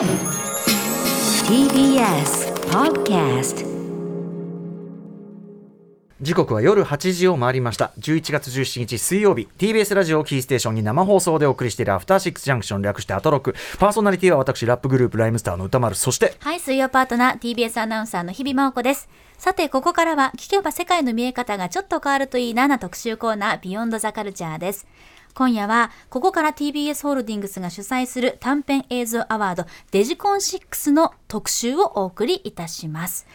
TBS Podcast 時刻は夜8時を回りました11月17日水曜日 TBS ラジオキーステーションに生放送でお送りしているアフターシックスジャンクション略してアトロクパーソナリティは私ラップグループライムスターの歌丸そしてはい、水曜パートナー TBS アナウンサーの日々真央子です。さて、ここからは聞けば世界の見え方がちょっと変わるといいなな特集コーナービヨンドザカルチャーです。今夜は、ここから TBS ホールディングスが主催する短編映像アワードデジコン6の特集をお送りいたします。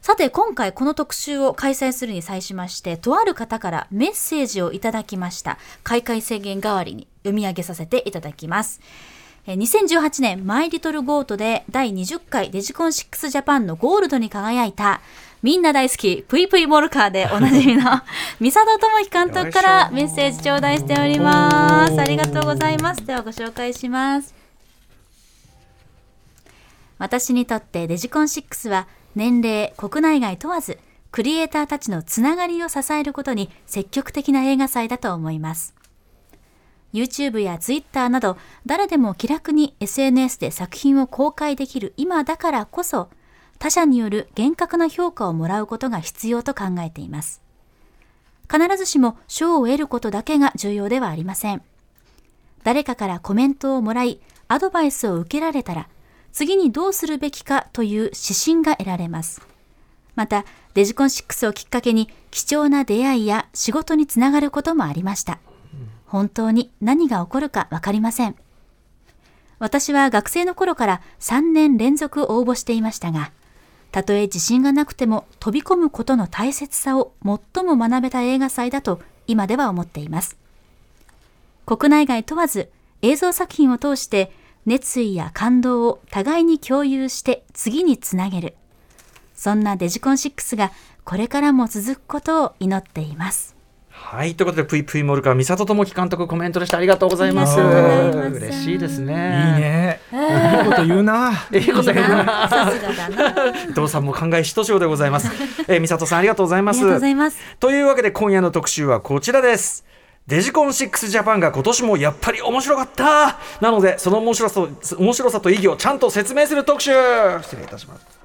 さて、今回この特集を開催するに際しまして、とある方からメッセージをいただきました。開会宣言代わりに読み上げさせていただきます。2018年マイリトルゴートで第20回デジコン6ジャパンのゴールドに輝いたみんな大好き。ぷいぷいモルカーでおなじみの三佐戸智樹監督からメッセージ頂戴しております。ありがとうございます。ではご紹介します。私にとってデジコン6は年齢国内外問わずクリエイターたちのつながりを支えることに積極的な映画祭だと思います。YouTube や Twitter など誰でも気楽に SNS で作品を公開できる今だからこそ他者による厳格な評価をもらうことが必要と考えています。必ずしも賞を得ることだけが重要ではありません。誰かからコメントをもらいアドバイスを受けられたら次にどうするべきかという指針が得られます。またデジコン6をきっかけに貴重な出会いや仕事につながることもありました。本当に何が起こるかわかりません。私は学生の頃から3年連続応募していましたが、たとえ自信がなくても飛び込むことの大切さを最も学べた映画祭だと今では思っています。国内外問わず映像作品を通して熱意や感動を互いに共有して次につなげる。そんなデジコン6がこれからも続くことを祈っています。はいということでぷいぷいモルカー三佐戸智樹監督コメントでしたありがとうございます嬉しいですねいいね。いいこと言うな。いいこと言うな。伊藤さんも考えひとしおでございます、えー、三佐戸さんありがとうございますありがとうございます。というわけで今夜の特集はこちらです。デジコン6ジャパンが今年もやっぱり面白かったなのでその面白さ面白さと意義をちゃんと説明する特集失礼いたします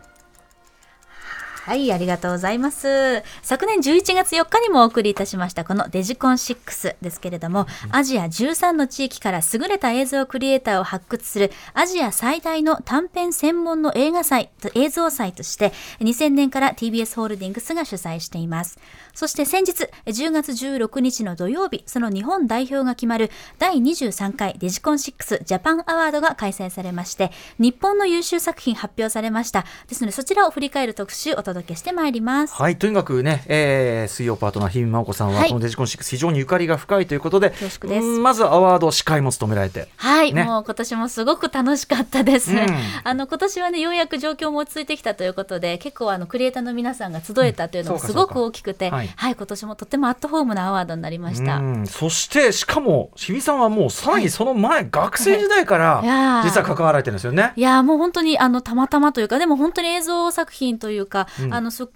はい、ありがとうございます。昨年11月4日にもお送りいたしました、このデジコン6ですけれども、アジア13の地域から優れた映像クリエイターを発掘するアジア最大の短編専門の映画祭、映像祭として、2000年から TBS ホールディングスが主催しています。そして先日、10月16日の土曜日、その日本代表が決まる第23回デジコン6ジャパンアワードが開催されまして、日本の優秀作品発表されました。ですので、そちらを振り返る特集お届けしてまいります。はいとにかくね、えー、水曜パートナー日比真央子さんは、はいこのデジコン6非常にゆかりが深いということで恐縮ですうんまずアワード司会も務められてはい、ねもう今年もすごく楽しかったです。うん あの今年はねようやく状況も落ち着いてきたということで、結構あのクリエイターの皆さんが集えたというのもすごく大きくて、はいはい、今年もとてもアットホームなアワードになりました。うん。そしてしかも日比さんはもうさらにその前、学生時代から実は関わられてるんですよね。いやーもう本当にあのたまたまというかでも本当に映像作品というか、うん。あの世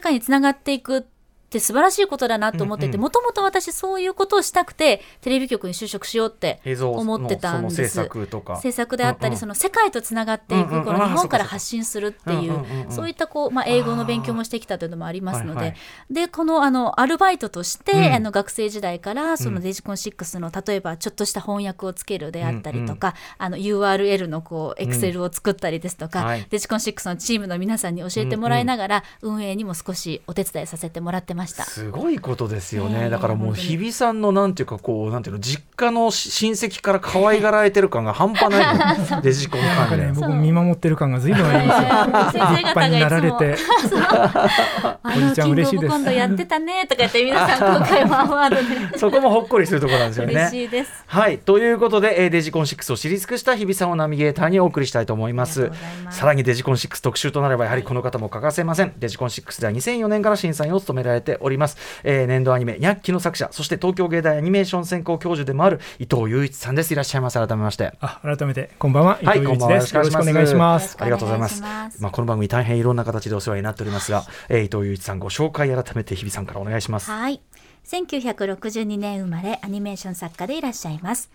界につながっていくって素晴らしいことだなと思っていてうん。うんもともと私そういうことをしたくてテレビ局に就職しようって思ってたんです。制作とか。制作であったり、うんうん。その世界とつながっていく、うんうんこの日本から発信するっていう,、うんうんうんうん。そういったこう、まあ、英語の勉強もしてきたというのもありますので、はいはい。でこのあのアルバイトとして、うん。あの学生時代からそのデジコン6の例えばちょっとした翻訳をつけるであったりとか、あの URL のこうエクセルを作ったりですとか、はい。デジコン6のチームの皆さんに教えてもらいながら、運営にも少しお手伝いさせてもらってました。すごいことですよね、ええだからもう日比さんのなんていうかこうなんていうの実家の親戚から可愛がられてる感が半端ないの。デジコン関連。僕見守ってる感がずいぶんありますよ。先生立派になられて。あおじちゃん嬉しいです。ブコントやってたねとか言って皆さん今回もアワードでそこもほっこりするところなんですよね。嬉しいです。はい。ということで、えーデジコン6を知り尽くした日比さんをナビゲーターにお送りしたいと思います。ありがとうございます。さらにデジコン6特集となればやはりこの方も欠かせません。デジコン6では2004年から審査員を務められております、えー年度アニメ「ニャッキ」の作者そして東京芸大アニメーション専攻教授でもある伊藤雄一さんですいらっしゃいます改めましてあ、改めてこんばんは。伊はい藤祐一です。こんばんはよろしくお願いします。ありがとうございますまあ、この番組大変いろんな形でお世話になっておりますが、えー伊藤有壱さんご紹介改めて日比さんからお願いしますはい。1962年生まれアニメーション作家でいらっしゃいます。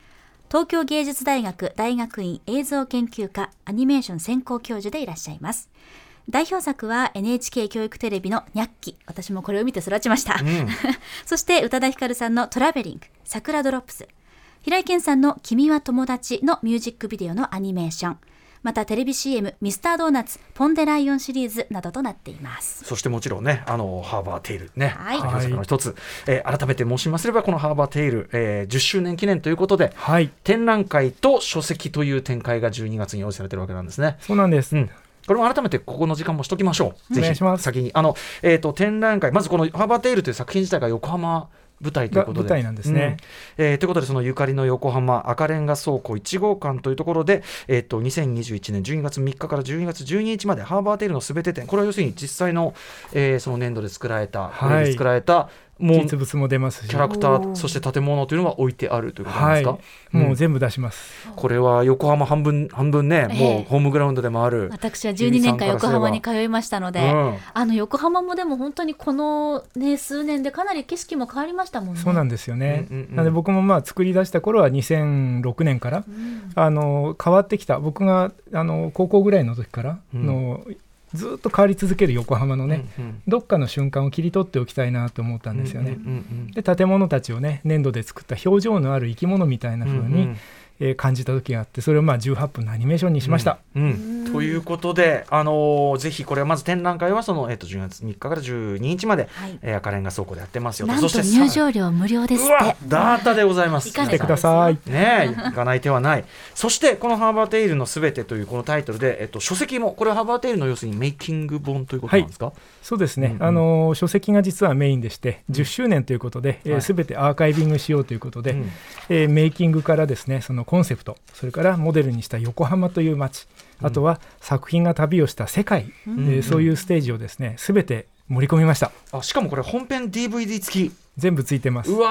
東京芸術大学大学院映像研究科アニメーション専攻教授でいらっしゃいます。代表作は NHK 教育テレビのニャッキ。私もこれを見て育ちました。うん そして宇多田ヒカルさんの traveling、桜ドロップス。平井堅さんの君は友達のミュージックビデオのアニメーション。またテレビ CM ミスタードーナツポンデライオンシリーズなどとなっています。そしてもちろんね、あのハーバーテイルね、はい代表作の一つ、えー改めて申しますれば、このハーバーテイル、えー10周年記念ということで、はい、展覧会と書籍という展開が12月に用意されてるわけなんですね。そうなんです。うんこれも改めてここの時間もしときましょう。ぜひ先に。あの、えー、と展覧会まずこの「ハーバーテイル」という作品自体が横浜舞台ということで。が舞台なんですね。うん。えーということでそのゆかりの横浜赤レンガ倉庫1号館というところで、えー、と2021年12月3日から12月12日までハーバーテイルのすべて展これは要するに実際の、えーその年度で作られた、はい。作られたもう実物も出ますし。キャラクターそして建物というのが置いてあるということなんですか、はい、もう全部出します。これは横浜半分半分ね、ええ。もうホームグラウンドでもある。私は12年間横浜に通いましたので、うん。あの横浜もでも本当にこの、ね、数年でかなり景色も変わりましたもんね。そうなんですよね。うんうんうん。なので僕もまあ作り出した頃は2006年から、あの変わってきた。僕があの高校ぐらいの時からの、ずっと変わり続ける横浜のね、うんうん。どっかの瞬間を切り取っておきたいなと思ったんですよね。で建物たちをね粘土で作った表情のある生き物みたいな風に、うんうんえー感じた時があってそれをまあ18分のアニメーションにしました。うん。ということで、あのーぜひこれはまず展覧会はその、えっと10月3日から12日まで、はい。えー赤レンガ倉庫でやってますよと。なんと入場料無料ですうわって。ダータでございます。来てください。ねえ行かない手はない。そしてこの「ハーバーテイルのすべて」というこのタイトルで、えっと、書籍も。これはハーバーテイルの要するにメイキング本ということなんですか、そうですね、うんうん。あの書籍が実はメインでして10周年ということで、えはい。ー、全てアーカイビングしようということで、うん。えーメイキングからですねそのコンセプトそれからモデルにした横浜という街あとは作品が旅をした世界、ん。えーそういうステージをですね全て盛り込みました。あしかもこれ本編 DVD 付き。全部ついてます。うわ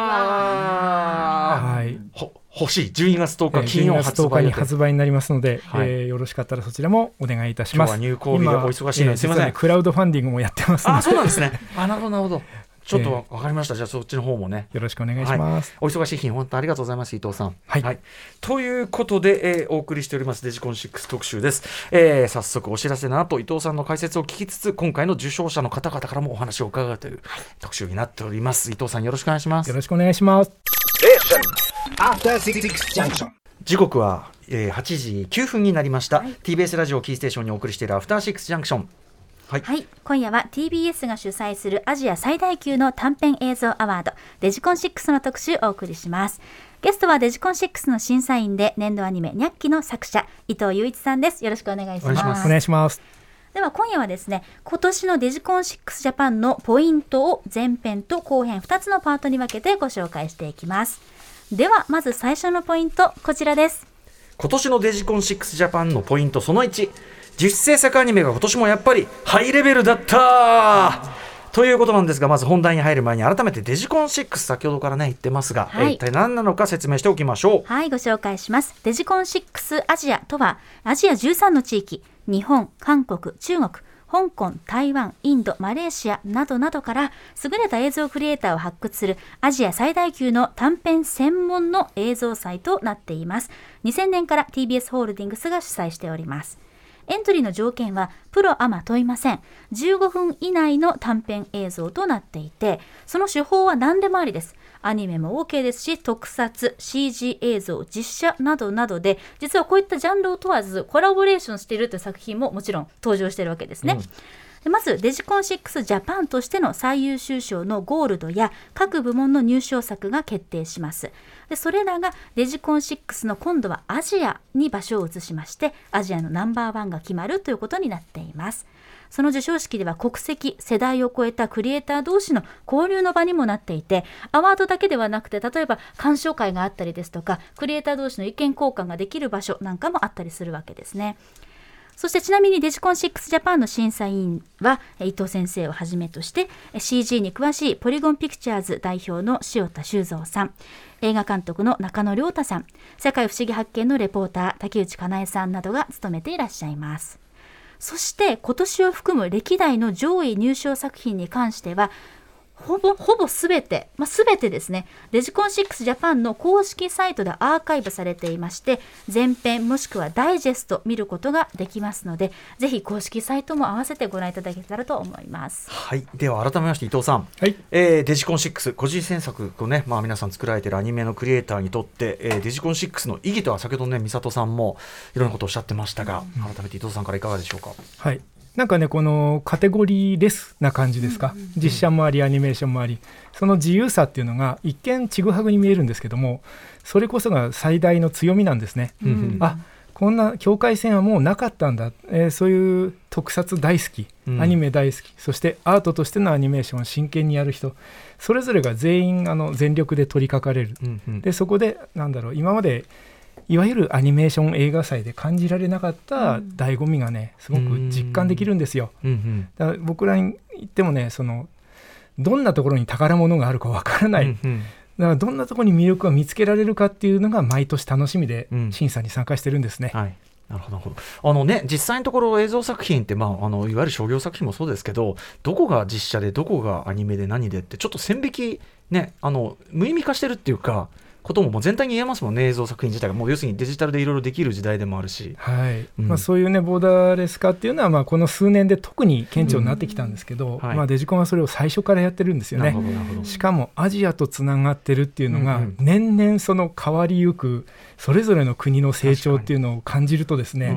ー。はい。ほ欲しい。12月10えー日金曜12月10日に発売になりますので、はい。えーよろしかったらそちらもお願いいたします。今日は入稿日がお忙しいの今にすいませんねクラウドファンディングもやってますのあでそうなんですね。あなるほどなるほどちょっとわかりました、じゃあそっちの方もね。よろしくお願いします、お忙しい日に本当ありがとうございます伊藤さん。はい。ということで、えーお送りしておりますデジコン6特集です、えー早速お知らせの後伊藤さんの解説を聞きつつ今回の受賞者の方々からもお話を伺うという特集になっております。伊藤さんよろしくお願いします。よろしくお願いします。After Six Junction. 時刻は、えー8時9分になりました、TBS ラジオキーステーションにお送りしているアフターシックスジャンクションはい、はい、今夜は TBS が主催するアジア最大級の短編映像アワードデジコン6の特集をお送りします。ゲストはデジコン6の審査員で年度アニメニャッキの作者伊藤雄一さんです。よろしくお願いします。お願いします。お願いします。では今夜はですね今年のデジコン6ジャパンのポイントを前編と後編2つのパートに分けてご紹介していきます。ではまず最初のポイントこちらです。今年のデジコン6ジャパンのポイントその1自主制作アニメが今年もやっぱりハイレベルだったということなんですがまず本題に入る前に改めてデジコン6先ほどからね言ってますが、はいえー一体何なのか説明しておきましょうはい、ご紹介します。デジコン6アジアとは、アジア13の地域、日本、韓国、中国、香港、台湾、インド、マレーシアなどなどから優れた映像クリエイターを発掘するアジア最大級の短編専門の映像祭となっています。2000年から TBS ホールディングスが主催しております。エントリーの条件はプロアマ問いません。15分以内の短編映像となっていてその手法は何でもありです。アニメも OK ですし特撮 CG 映像実写などなどで実はこういったジャンルを問わずコラボレーションしているという作品ももちろん登場しているわけですね、でまずデジコン6ジャパンとしての最優秀賞のゴールドや各部門の入賞作が決定しますでそれらがデジコン6の今度はアジアに場所を移しましてアジアのナンバーワンが決まるということになっています。その授賞式では国籍世代を超えたクリエイター同士の交流の場にもなっていてアワードだけではなくて例えば鑑賞会があったりですとかクリエイター同士の意見交換ができる場所なんかもあったりするわけですね。そしてちなみにデジコン6ジャパンの審査委員は伊藤先生をはじめとして CG に詳しいポリゴンピクチャーズ代表の塩田修造さん映画監督の中野亮太さん世界不思議発見のレポーター竹内かなえさんなどが務めていらっしゃいます。そして今年を含む歴代の上位入賞作品に関してはほぼほぼすべて、まあ、すべてですね、デジコン6ジャパンの公式サイトでアーカイブされていまして、前編もしくはダイジェスト見ることができますので、ぜひ公式サイトも合わせてご覧いただけたらと思います。はい、では改めまして伊藤さん、はい。えーデジコン6個人制作をね、まあ、皆さん作られているアニメのクリエイターにとって、えーデジコン6の意義とは先ほどね美里さんもいろんなことをおっしゃってましたが、改めて伊藤さんからいかがでしょうか？はい、なんかねこのカテゴリーレスな感じですか、実写もありアニメーションもあり。その自由さっていうのが一見ちぐはぐに見えるんですけどもそれこそが最大の強みなんですね。うんあこんな境界線はもうなかったんだ、えーそういう特撮大好き。うん。アニメ大好き、そしてアートとしてのアニメーションを真剣にやる人。それぞれが全員あの全力で取り掛かれる。うんうん。でそこでなんだろう今までいわゆるアニメーション映画祭で感じられなかった醍醐味がねすごく実感できるんですよ。うんうん。だから僕らに言ってもねそのどんなところに宝物があるかわからない、だうんうん。からどんなところに魅力が見つけられるかっていうのが毎年楽しみでうん。審査に参加してるんですね。はい。なるほどなるほど。あのね実際のところ映像作品って、まあ、あのいわゆる商業作品もそうですけどどこが実写でどこがアニメで何でってちょっと線引きねあの無意味化してるっていうかことももう全体に言えますもんね映像作品自体が。もう要するにデジタルでいろいろできる時代でもあるし。はい。うん。まあ、そういうねボーダーレス化っていうのは、まあ、この数年で特に顕著になってきたんですけど、うん。はい。まあ、デジコンはそれを最初からやってるんですよね。なるほ。どなるほど。しかもアジアとつながってるっていうのが、年々その変わりゆくそれぞれの国の成長っていうのを感じるとですね、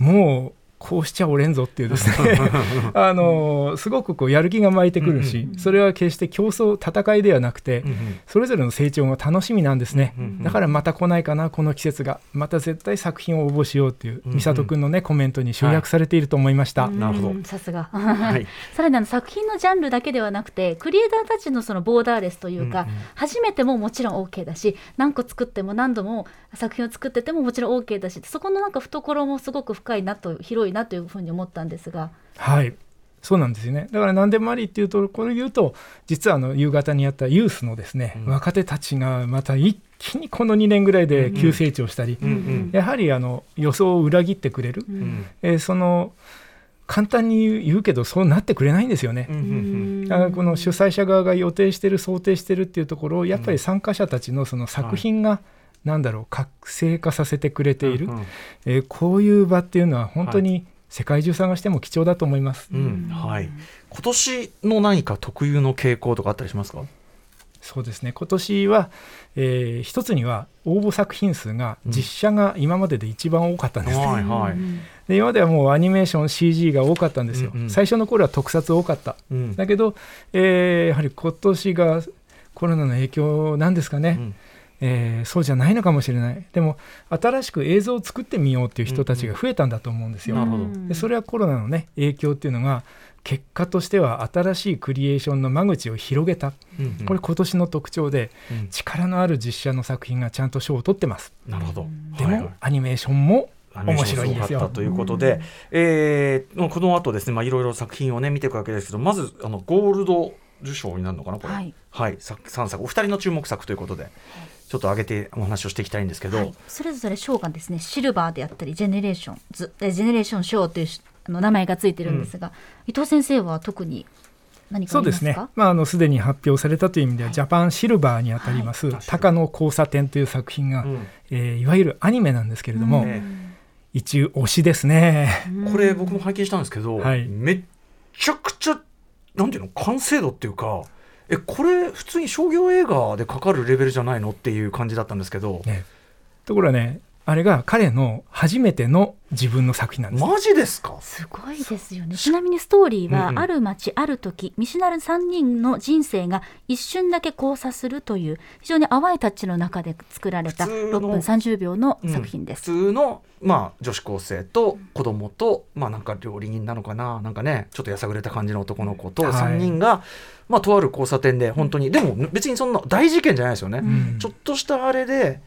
うんうん。もうこうしちゃおれんぞっていうですね。あのすごくこうやる気が湧いてくるし、それは決して競争戦いではなくて、それぞれの成長が楽しみなんですね、だからまた来ないかなこの季節が。また絶対作品を応募しようっていう美里君のねコメントに集約されていると思いました、なるほど。うんさすが。はい。さらにあの作品のジャンルだけではなくてクリエイターたちのそのボーダーレスというか、うんうん初めてももちろん OK だし何個作っても何度も作品を作っててももちろん OK だしそこのなんか懐もすごく深いなと広いなというふうに思ったんですが。はい。そうなんですよね。だから何でもありっていうところで言うと実はあの夕方にやったユースのですね、うん。若手たちがまた一気にこの2年ぐらいで急成長したり、うんうん。やはりあの予想を裏切ってくれる、うん。うんえーその簡単に言うけどそうなってくれないんですよね。うんうんだからこの主催者側が予定してる想定してるっていうところをやっぱり参加者たちのその作品が、なんだろう活性化させてくれている、うんうん。えーこういう場っていうのは本当に世界中探しても貴重だと思います。うんはい、今年の何か特有の傾向とかあったりしますか？そうですね。今年は、えー一つには応募作品数が実写が今までで一番多かったんですね、はいはい、で今まではもうアニメーション CG が多かったんですよ、うんうん。最初の頃は特撮多かった。うん。だけど、えーやはり今年がコロナの影響なんですかね、うんえーそうじゃないのかもしれない。でも新しく映像を作ってみようっていう人たちが増えたんだと思うんですよ、なるほど。でそれはコロナのね影響っていうのが結果としては新しいクリエーションの間口を広げた。うんうん。これ今年の特徴でうん。力のある実写の作品がちゃんと賞を取ってます。なるほど。ではいはい。もアニメーションも面白いんですよ。すごかったということで、えーまあこの後ですね、まあ、いろいろ作品をね見ていくわけですけどまずあのゴールド受賞になるのかなこれ。はい。はい、さ3作お二人の注目作ということでちょっと上げてお話をしていきたいんですけど、はい、それぞれ賞がですねシルバーであったりジェネレーションズ。えジェネレーション賞というしあの名前がついてるんですが、伊藤先生は特に何かそうですね、まあ、あのすでに発表されたという意味では、ジャパンシルバーにあたります、はい。高野交差点という作品が、うん。えーいわゆるアニメなんですけれども、ね一応推しですね。これ僕も拝見したんですけど、はい。めっちゃくちゃなんていうの完成度っていうかえこれ普通に商業映画でかかるレベルじゃないのっていう感じだったんですけど、ね。ところがねあれが彼の初めての自分の作品なんです。マジですか？すごいですよね。ちなみにストーリーは、うんうんある町ある時見知らぬ3人の人生が一瞬だけ交差するという非常に淡いタッチの中で作られた普通の6分30秒のうん作品です、普通の、まあ、女子高生と子供と、まあ、なんか料理人なのかな？なんかねちょっとやさぐれた感じの男の子とはい。3人が、まあ、とある交差点で本当に。でも別にそんな大事件じゃないですよね、うん。ちょっとしたあれで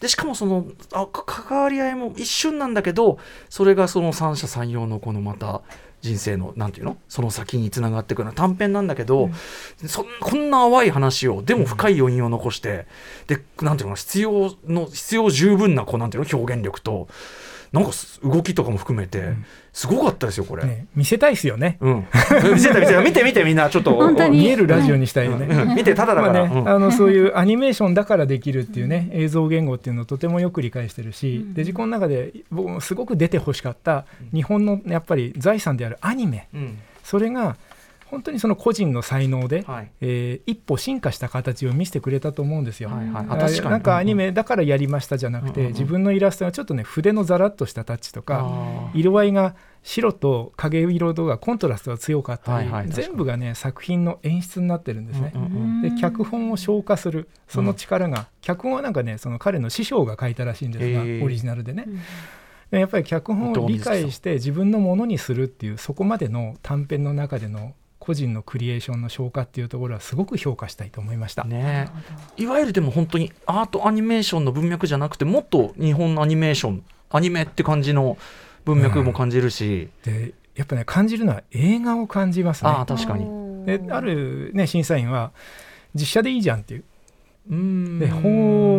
でしかもそのあか関わり合いも一瞬なんだけどそれがその三者三様のこのまた人生のなんていうの？その先につながっていくような短編なんだけど、そんこんな淡い話をでも深い余韻を残して、でなんていうの？必要の必要十分なこうなんていうの？表現力と。なんかす動きとかも含めてん。すごかったですよこれ、ね、見せたいですよね。うん。見せて見せて見て見てみんなちょっと見えるラジオにしたいよね。うん。見てただだまあから、ね、うん。あのそういうアニメーションだからできるっていうね、映像言語っていうのをとてもよく理解してるし、デジコンの中で僕もすごく出てほしかった日本のやっぱり財産であるアニメ。うん。それが本当にその個人の才能で、はい。えー一歩進化した形を見せてくれたと思うんですよ。はいはい、確かに。なんかアニメだからやりましたじゃなくて、うんうんうん。自分のイラストがちょっとね筆のザラッとしたタッチとか、色合いが白と影色とかコントラストが強かったり、はいはい全部がね作品の演出になってるんですね。うんうんで脚本を消化するその力が、脚本はなんかねその彼の師匠が書いたらしいんですが、へー。オリジナルでね、でやっぱり脚本を理解して自分のものにするっていうそこまでの短編の中での個人のクリエーションの消化っていうところはすごく評価したいと思いました。ね。いわゆるでも本当にアートアニメーションの文脈じゃなくてもっと日本のアニメーションアニメって感じの文脈も感じるし、でやっぱね感じるのは映画を感じますね。ああ確かに。である、ね、審査員は実写でいいじゃんっていう。うん。でほ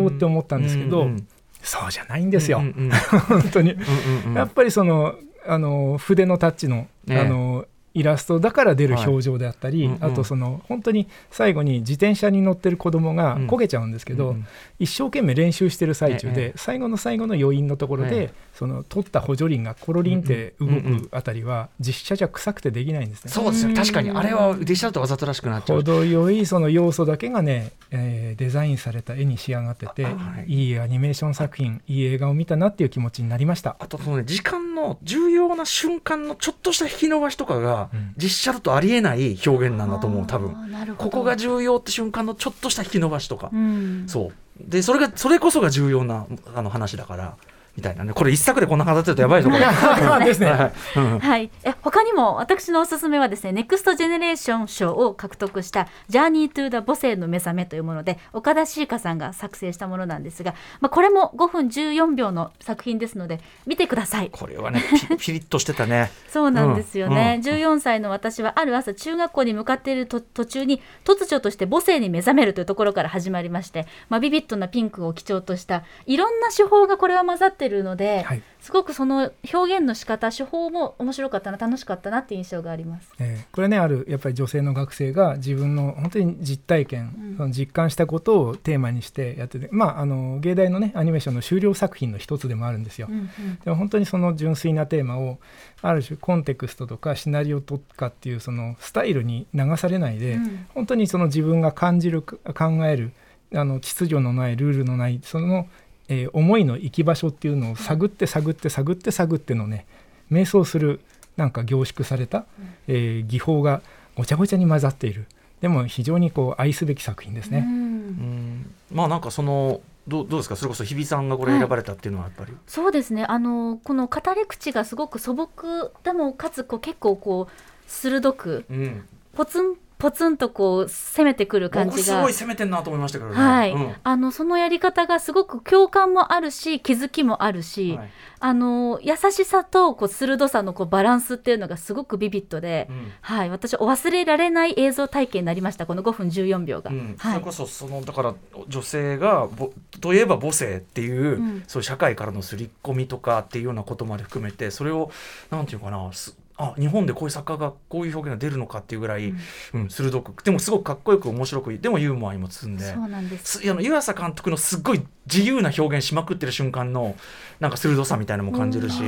ーって思ったんですけどうんうんそうじゃないんですよ、うんうん 本当に。うんうんうんやっぱりそのあの筆のタッチの,、ねあのイラストだから出る表情であったり、はいうんうん。あとその本当に最後に自転車に乗ってる子供がうん。焦げちゃうんですけど、うんうん。一生懸命練習してる最中で、ええ。最後の最後の余韻のところで、えその取った補助輪がコロリンって動くあたりは実写じゃ臭くてできないんですね。そうですよ。確かに。あれはデジタルとわざとらしくなっちゃう。程よいその要素だけがね、えーデザインされた絵に仕上がってて、はい。い、いアニメーション作品いい映画を見たなっていう気持ちになりました。あとそのね時間の重要な瞬間のちょっとした引き伸ばしとかが、うん。実写だとありえない表現なんだと思う多分。ここが重要って瞬間のちょっとした引き伸ばしとか、うん。そう。でそれがそれこそが重要なあの話だからみたいなね。これ一作でこんな話ってるとやばいぞこれ。ですね。はい。はいうん。はい、え他にも私のおすすめはですねネクストジェネレーション賞を獲得した「 Journey to the 母性の目覚め」というもので岡田詩歌さんが作成したものなんですが、まあ、これも5分14秒の作品ですので見てください。これはねピ ピリッとしてたね。そうなんですよね、うん。うん。14歳の私はある朝中学校に向かっていると途中に突如として母性に目覚めるというところから始まりまして、まあ、ビビッドなピンクを基調としたいろんな手法がこれは混ざってるので、はい。すごくその表現の仕方手法も面白かったな楽しかったなっていう印象があります。えーこれねあるやっぱり女性の学生が自分の本当に実体験、うん。その実感したことをテーマにしてやっててまああの芸大のねアニメーションの終了作品の一つでもあるんですよ。うんうん。でも本当にその純粋なテーマをある種コンテクストとかシナリオとかっていうそのスタイルに流されないで、うん。本当にその自分が感じる考えるあの秩序のないルールのないその、えー思いの行き場所っていうのを探って探って探って探ってのね瞑想するなんか凝縮された、えー技法がごちゃごちゃに混ざっている。でも非常にこう愛すべき作品ですね。うん。うん。まあなんかそのどうどうですか？それこそ日比さんがこれ選ばれたっていうのはやっぱり、そうですね。あのこの語り口がすごく素朴でもかつこう結構こう鋭くうん。ポツンポツンとこう攻めてくる感僕じが。すごい攻めてんなと思いましたけどね。はい、うん。あのそのやり方がすごく共感もあるし気づきもあるし、はい。あの優しさとこう鋭さのこうバランスっていうのがすごくビビッドで、うん。はい、私お忘れられない映像体験になりましたこの5分14秒が、うん。はい。それこそそのだから女性がぼといえば母性っていう、うん。そういう社会からの刷り込みとかっていうようなことまで含めてそれをなんていうかなすあ日本でこういう作家がこういう表現が出るのかっていうぐらい、うん。鋭く。でもすごくかっこよく面白くでもユーモアにも包んで。そうなんです。すあの湯浅監督のすっごい自由な表現しまくってる瞬間のなんか鋭さみたいなのも感じるし、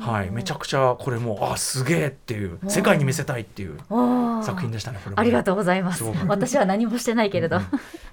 はい、めちゃくちゃこれもあすげえっていう世界に見せたいっていう作品でしたねありがとうございます。私は何もしてないけれど、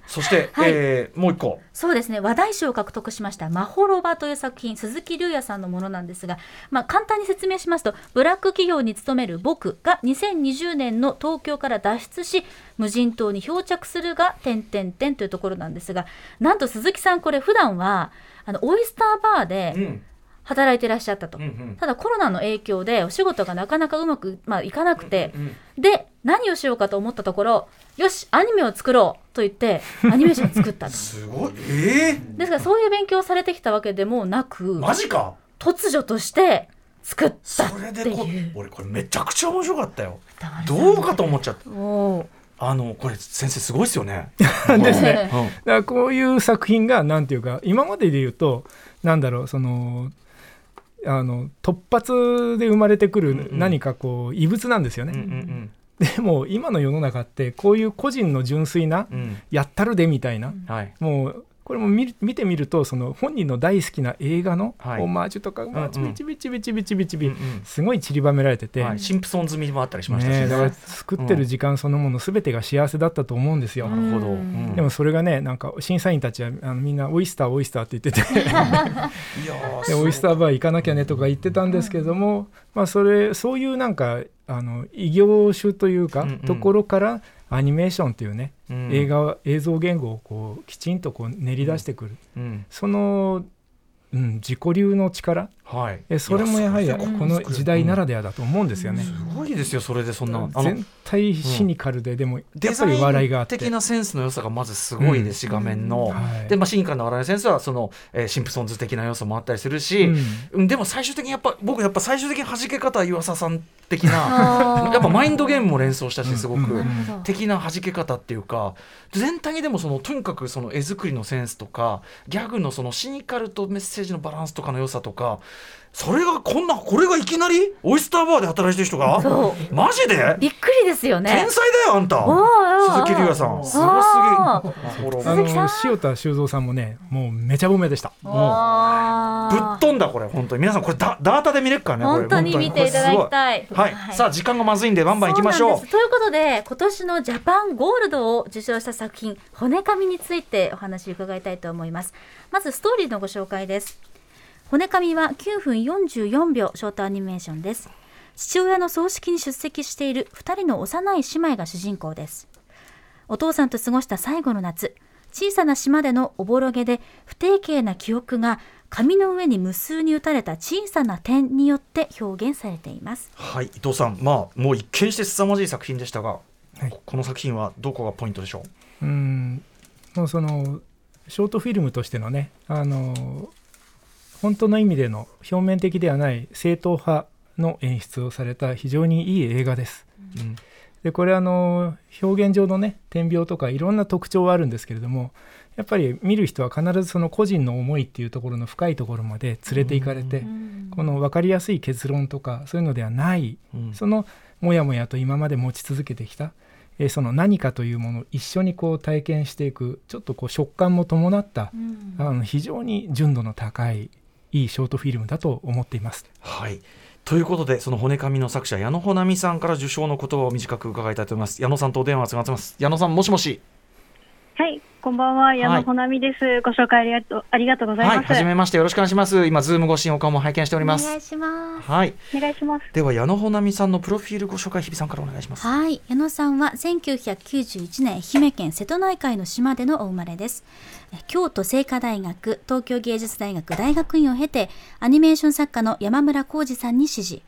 そして、はい。えーもう一個。そうですね。話題賞を獲得しました「まほろば」という作品鈴木龍也さんのものなんですが、まあ、簡単に説明しますとブラック企業に勤める僕が2020年の東京から脱出し無人島に漂着するが点々点というところなんですがなんと鈴木さんこれ普段はあのオイスターバーでうん。働いてらっしゃったと。うんうん。ただコロナの影響でお仕事がなかなかうまく、まあ、いかなくて、うんで何をしようかと思ったところよしアニメを作ろうと言ってアニメーションを作ったと。すごい。えー、ですからそういう勉強をされてきたわけでもなくマジか。突如として作ったそってれでこいう俺これめちゃくちゃ面白かったよ。どうかと思っちゃった。おーあのこれ先生すごいですよね。ですね。うん。だからこういう作品がなんていうか今までで言うとなんだろうそのあの突発で生まれてくうんうんる何かこう異物なんですよね、うんうんでも今の世の中ってこういう個人の純粋なうんうん。やったるでみたいな、はい。もうこれも見てみるとその本人の大好きな映画のはい。オマージュとかうんがビチビチビチビチビチビすごい散りばめられてて、はい。シンプソン済みもあったりしましたしね。ねだから作ってる時間そのもの全てが幸せだったと思うんですよ。なるほど、でもそれがねなんか審査員たちはあのみんなオイスターオイスターって言ってて。オイスターバー行かなきゃねとか言ってたんですけども、まあ、それそういうなんかあの異業種というか、うんうん。ところからアニメーションっていうね、うん。映画映像言語をこうきちんとこう練り出してくる、うん。その、うん、自己流の力はい。えそれもやはりこの時代ならではだと思うんですよね。すごいですよそれでそんな。全体シニカルで、でもやっぱり笑いがあインって的なセンスの良さがまずすごいですし、画面の、はい。で、まあ、シニカルな笑いのセンスはその、えーシンプソンズ的な要素もあったりするし、でも最終的にやっぱ僕やっぱ最終的に弾け方は湯浅さん的なやっぱマインドゲームも連想したしすごく。的な弾け方っていうか全体にでもそのとにかくその絵作りのセンスとかギャグのそのシニカルとメッセージのバランスとかの良さとかそれがこんなこれがいきなりオイスターバーで働いてる人が？そマジで？びっくりですよね。天才だよあんた。鈴木龍也さん。すごすぎ。あの塩田修造さんもねもうめちゃ褒めでした。あー。ぶっ飛んだこれ本当に。皆さんこれダダータで見れるからね本当に見ていただきたい。はい、さあ時間がまずいんでバンバン行きましょう。ということで今年のジャパンゴールドを受賞した作品「骨紙」についてお話伺いたいと思います。まずストーリーのご紹介です骨紙は9分44秒ショートアニメーションです。父親の葬式に出席している2人の幼い姉妹が主人公です。お父さんと過ごした最後の夏小さな島でのおぼろげで不定形な記憶が紙の上に無数に打たれた小さな点によって表現されています。はい伊藤さん。まあもう一見して凄まじい作品でしたが、はい。この作品はどこがポイントでしょう？うん。もうそのショートフィルムとしてのねあの本当の意味での表面的ではない正統派の演出をされた非常にいい映画です。うん。でこれあの表現上のね点描とかいろんな特徴はあるんですけれどもやっぱり見る人は必ずその個人の思いっていうところの深いところまで連れて行かれて、この分かりやすい結論とかそういうのではないうん。そのもやもやと今まで持ち続けてきた、えーその何かというものを一緒にこう体験していくちょっとこう食感も伴った、あの非常に純度の高いいいショートフィルムだと思っています。はい。ということでその骨紙の作者矢野穂波さんから受賞の言葉を短く伺いたいと思います。矢野さんとお電話つながってます。矢野さんもしもし。はい、こんばんは、矢野ほなみです。ご紹介ありがとうありがとうございはいます。はじめましてよろしくお願いします。今ズーム越しにお顔も拝見しております。お願いします。はい。お願いします。では矢野穂波さんのプロフィールご紹介日比さんからお願いします。はい。矢野さんは1991年愛媛県瀬戸内海の島でのお生まれです。え京都精華大学東京芸術大学大学院を経てアニメーション作家の山村浩二さんに師事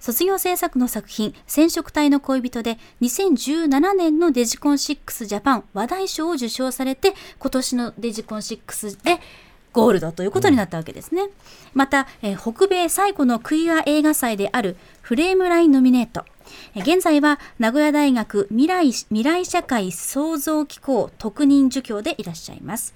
卒業制作の作品「染色体の恋人」で2017年のデジコン6ジャパン話題賞を受賞されて今年のデジコン6でゴールドということになったわけですね。また、えー北米最古のクイア映画祭であるフレームラインノミネート。現在は名古屋大学未来未来社会創造機構特任助教でいらっしゃいます。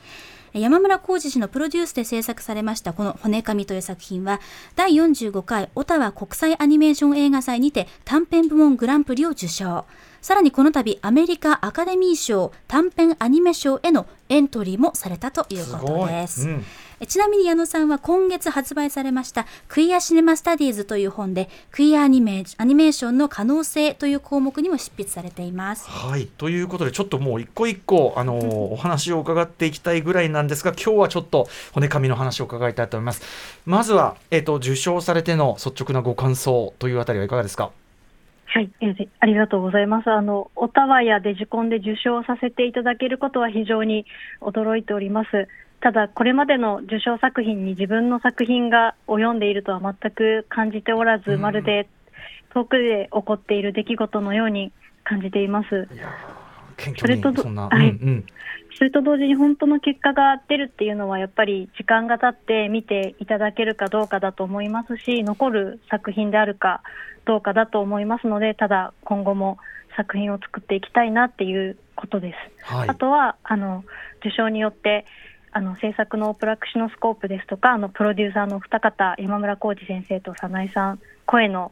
山村浩二氏のプロデュースで制作されましたこの骨神という作品は第45回オタワ国際アニメーション映画祭にて短編部門グランプリを受賞。さらにこの度アメリカアカデミー賞短編アニメ賞へのエントリーもされたということです。うんえちなみに矢野さんは今月発売されましたクイアシネマスタディーズという本でクイアアニメアニメーションの可能性という項目にも執筆されています。はいということでちょっともう一個一個あのーお話を伺っていきたいぐらいなんですが今日はちょっと骨紙の話を伺いたいと思いますまずはえっ、と受賞されての率直なご感想というあたりはいかがですか？はい、えーありがとうございます。あの、オタワやデジコンで受賞させていただけることは非常に驚いております。ただ、これまでの受賞作品に自分の作品が及んでいるとは全く感じておらず、うんまるで遠くで起こっている出来事のように感じています。それとはいうんうんそれと同時に本当の結果が出るっていうのはやっぱり時間が経って見ていただけるかどうかだと思いますし残る作品であるかどうかだと思いますのでただ今後も作品を作っていきたいなっていうことです。はいあとはあの受賞によってあの制作のプラクシノスコープですとかあのプロデューサーのお二方山村浩二先生と早苗さん声の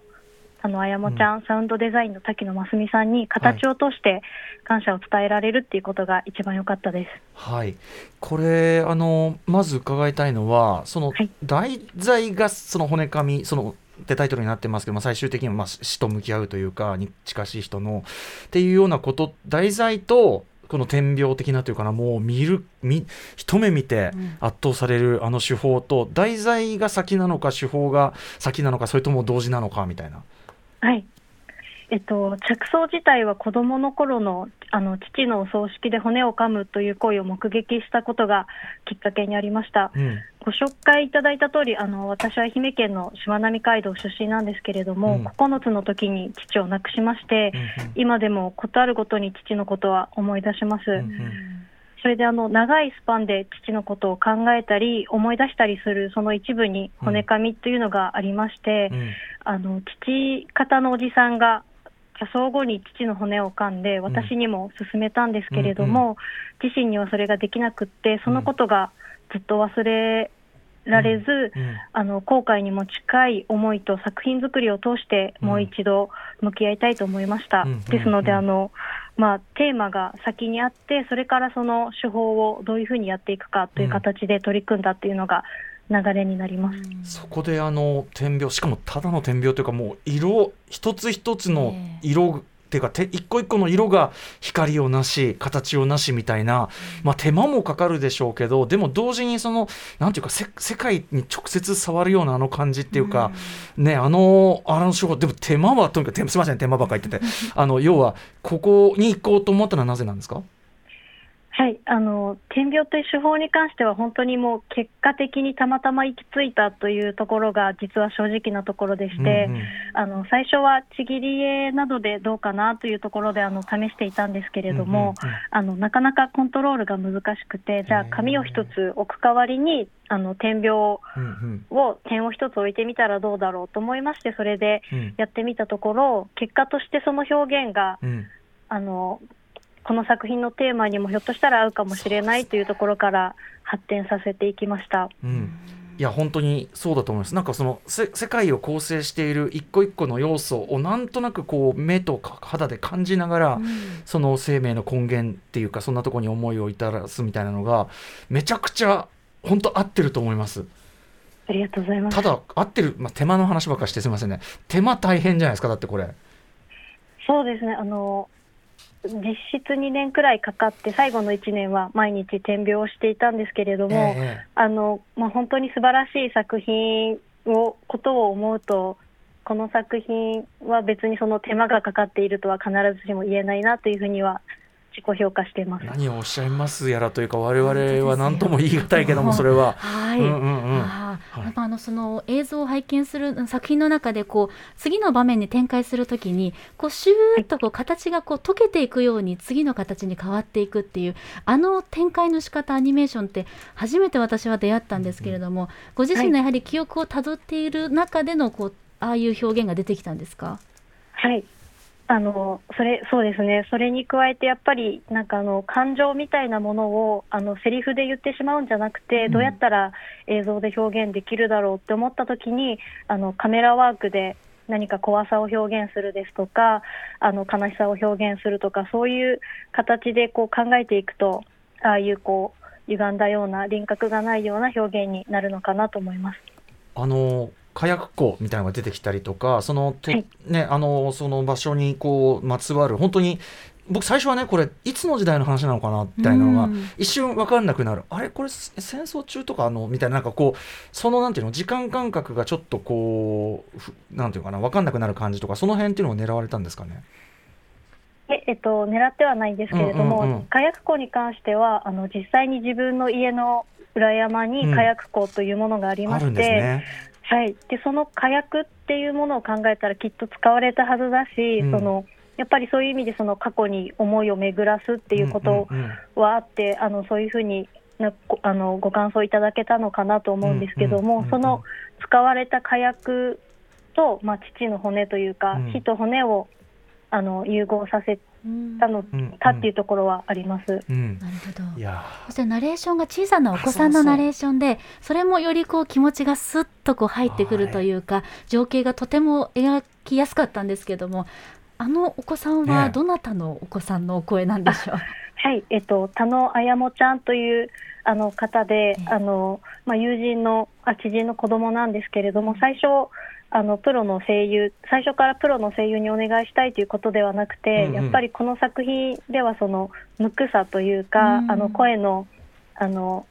あのあやもちゃん、サウンドデザインの滝野真澄さんに形を通して感謝を伝えられるっていうことが一番良かったです。はい、これあのまず伺いたいのはそのはい。題材がその骨紙そのってタイトルになってますけど、まあ、最終的にはまあ死と向き合うというかに近しい人のっていうようなこと題材とこの点描的なというかなもう見る見一目見て圧倒されるあの手法と、題材が先なのか手法が先なのかそれとも同時なのかみたいな。はい。えっと、着想自体は子供の頃のあの父のお葬式で骨を噛むという行為を目撃したことがきっかけにありました。うん。ご紹介いただいた通り、あの私は愛媛県のしまなみ海道出身なんですけれども、うん。9つの時に父を亡くしまして、今でもことあるごとに父のことは思い出します。うんうん。それであの長いスパンで父のことを考えたり思い出したりするその一部に骨紙というのがありまして、うん。あの父方のおじさんが火葬後に父の骨を噛んで私にも勧めたんですけれども、自身にはそれができなくってそのことがずっと忘れられず、うん。あの後悔にも近い思いと作品作りを通してもう一度向き合いたいと思いました。うん。ですので、うん。あのまあ、テーマが先にあってそれからその手法をどういうふうにやっていくかという形で取り組んだっていうのが流れになります。そこであの点描しかもただの点描というかもう色一つ一つの色っていうかて一個一個の色が光をなし形をなしみたいな、まあ、手間もかかるでしょうけどでも同時にそのなんていうかせ世界に直接触るようなあの感じっていうか、ねあのあの手法でも手間はとにかく手すみません手間ばっかり言っててあの要はここに行こうと思ったのはなぜなんですか？はい、あの点描という手法に関しては本当にもう結果的にたまたま行き着いたというところが実は正直なところでして、うんうん。あの最初はちぎり絵などでどうかなというところであの試していたんですけれども、うんうんうん。あのなかなかコントロールが難しくてじゃあ紙を一つ置く代わりにあの点描を点を一つ置いてみたらどうだろうと思いましてそれでうん。やってみたところ結果としてその表現がうん。あのこの作品のテーマにもひょっとしたら合うかもしれないというところから発展させていきました。うんいや本当にそうだと思います。なんかそのせ世界を構成している一個一個の要素をなんとなくこう目とか肌で感じながら、その生命の根源っていうかそんなところに思いを至らすみたいなのがめちゃくちゃ本当合ってると思います。ありがとうございます。ただ合ってる、まあ、手間の話ばっかりしてすみませんね。手間大変じゃないですかだってこれ。そうですね、あの実質2年くらいかかって、最後の1年は毎日点描をしていたんですけれども、ええ。あのまあ、本当に素晴らしい作品をことを思うと、この作品は別にその手間がかかっているとは必ずしも言えないなというふうには自己評価しています。何をおっしゃいますやらというか我々は何とも言い難いけどもそれは。はい、うんうんうん。ああのその映像を拝見する作品の中でこう次の場面に展開するときにこうシューッとこう形がこう溶けていくように次の形に変わっていくっていうあの展開の仕方アニメーションって初めて私は出会ったんですけれども、ご自身のやはり記憶をたどっている中でのこうああいう表現が出てきたんですか？はい。あのそれそうですね、それに加えて、やっぱりなんかあの感情みたいなものをあのセリフで言ってしまうんじゃなくて、どうやったら映像で表現できるだろうって思ったときにあの、カメラワークで何か怖さを表現するですとか、あの悲しさを表現するとか、そういう形でこう考えていくと、ああいうこう歪んだような、輪郭がないような表現になるのかなと思います。あの火薬庫みたいなのが出てきたりとかそのと、はい。ねあのその場所にこうまつわる本当に僕最初はねこれいつの時代の話なのかなみたいなのがうん。一瞬分かんなくなる。あれこれせ戦争中とかあのみたいななんかこうそのなんていうの時間感覚がちょっとこうふなんていうかな分かんなくなる感じとかその辺っていうのを狙われたんですかね？ええっと、狙ってはないんですけれども、うんうんうん。火薬庫に関してはあの実際に自分の家の裏山に火薬庫というものがありまあるんですして、ね。はい、でその火薬っていうものを考えたらきっと使われたはずだし、うん。そのやっぱりそういう意味でその過去に思いを巡らすっていうことはあって、あのそういうふうになごあのご感想いただけたのかなと思うんですけども、その使われた火薬と、まあ、父の骨というか、うん。火と骨をあの融合させたのうん。かっていうところはあります。うん。なるほど。そしてナレーションが小さなお子さんのナレーションでそれもよりこう気持ちがスッとこう入ってくるというか、情景がとても描きやすかったんですけどもあのお子さんねはどなたのお子さんのお声なんでしょう、はい、えっと、田野あやもちゃんというあの方でええ、あの、まあ、友人の、あ、知人の子供なんですけれども、最初、あの、プロの声優、最初からプロの声優にお願いしたいということではなくて、うんうん。やっぱりこの作品では、その、無垢さというか、うん。あの、声の、あの、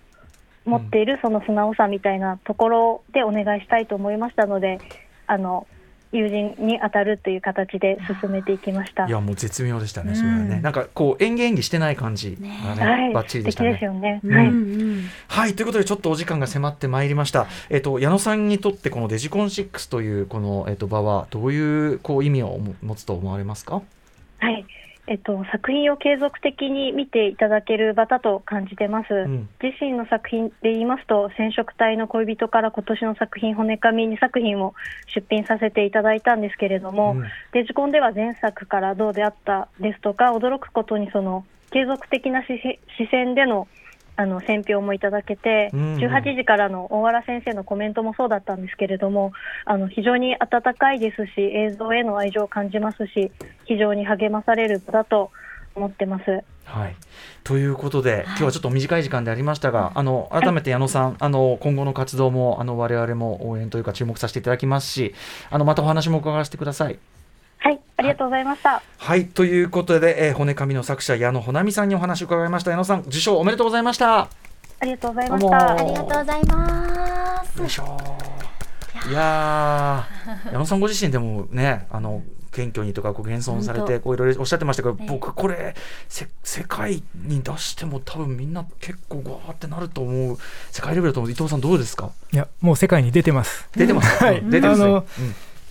持っているその素直さみたいなところでお願いしたいと思いましたので、あの、友人に当たるという形で進めていきました。いやもう絶妙でしたね、うんそれはねなんかこう演技演技してない感じねがねはい、バッチリでした素敵ですね。よね。うんはい。うんうんはいということでちょっとお時間が迫ってまいりました。えっと矢野さんにとってこのデジコン6というこのえっと場はどういうこう意味を持つと思われますか？はい、えっと、作品を継続的に見ていただける場だと感じてます。ん自身の作品で言いますと、染色体の恋人から今年の作品、骨紙2作品を出品させていただいたんですけれども、うんデジコンでは前作からどうであったですとか、驚くことにその継続的な視線でのあの選評もいただけて、うんうん18時からの大原先生のコメントもそうだったんですけれども、あの非常に温かいですし、映像への愛情を感じますし、非常に励まされる場だと思ってます。はい、ということで、今日はちょっと短い時間でありましたが、あの改めて矢野さん、あの今後の活動もあの我々も応援というか注目させていただきますし、あのまたお話も伺わせてください。はい、ありがとうございました。はい、ということで、えー骨紙の作者矢野穂波さんにお話を伺いました。矢野さん、受賞おめでとうございました。ありがとうございました。ありがとうございます。よいしょ。いやー。矢野さんご自身でもねあの謙虚にとかこう謙遜されてこういろいろおっしゃってましたけど、ええ僕これせ世界に出しても多分みんな結構わーってなると思う世界レベルだと思う。伊藤さんどうですか？いやもう世界に出てます。出てます、はい。うん出てますね。あの